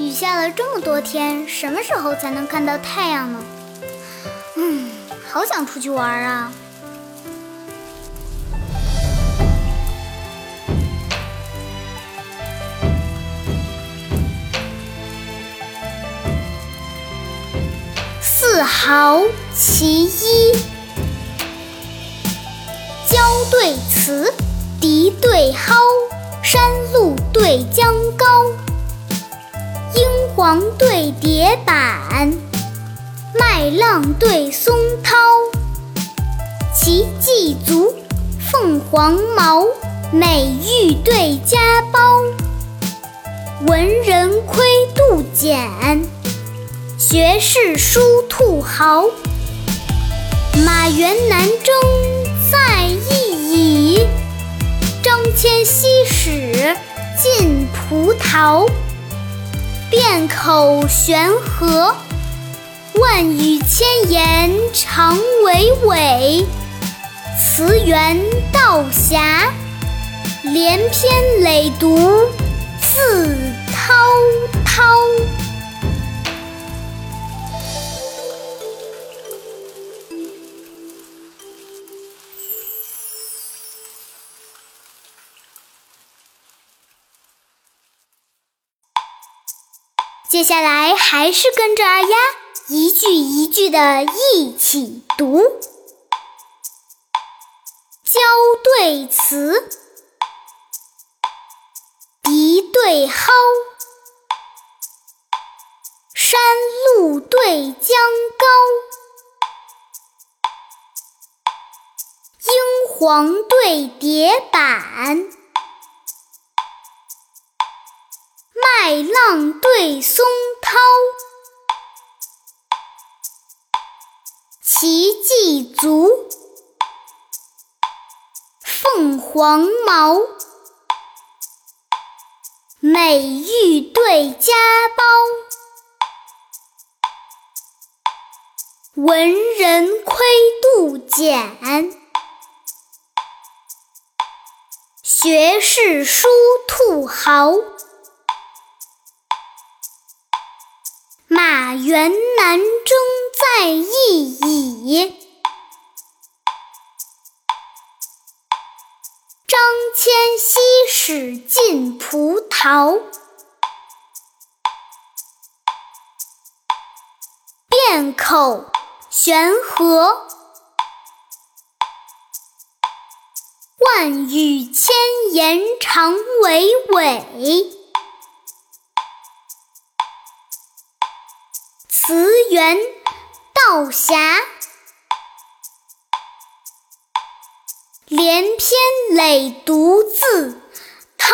雨下了这么多天，什么时候才能看到太阳呢？嗯，好想出去玩啊！四豪其一，交对雌，敌对蒿，山路对江高，黄对叠板，麦浪对松涛，奇迹足，凤凰毛，美玉对家宝，文人窥杜简。学士书兔毫，马原南征在意矣。张骞西使进葡萄，便口悬河，万语千言常娓娓。词源道狭，连篇累牍自滔滔。接下来还是跟着二丫一句一句的一起读：交对词，敌对蒿，山路对江高，英皇对叠板。浪对松涛，奇迹足，凤凰毛，美玉对家宝，文人窥杜简，学士书兔毫。马原南征在意矣。张骞西使进葡萄，汴口悬河，万语千言长娓娓。词源道狭连篇累牍自滔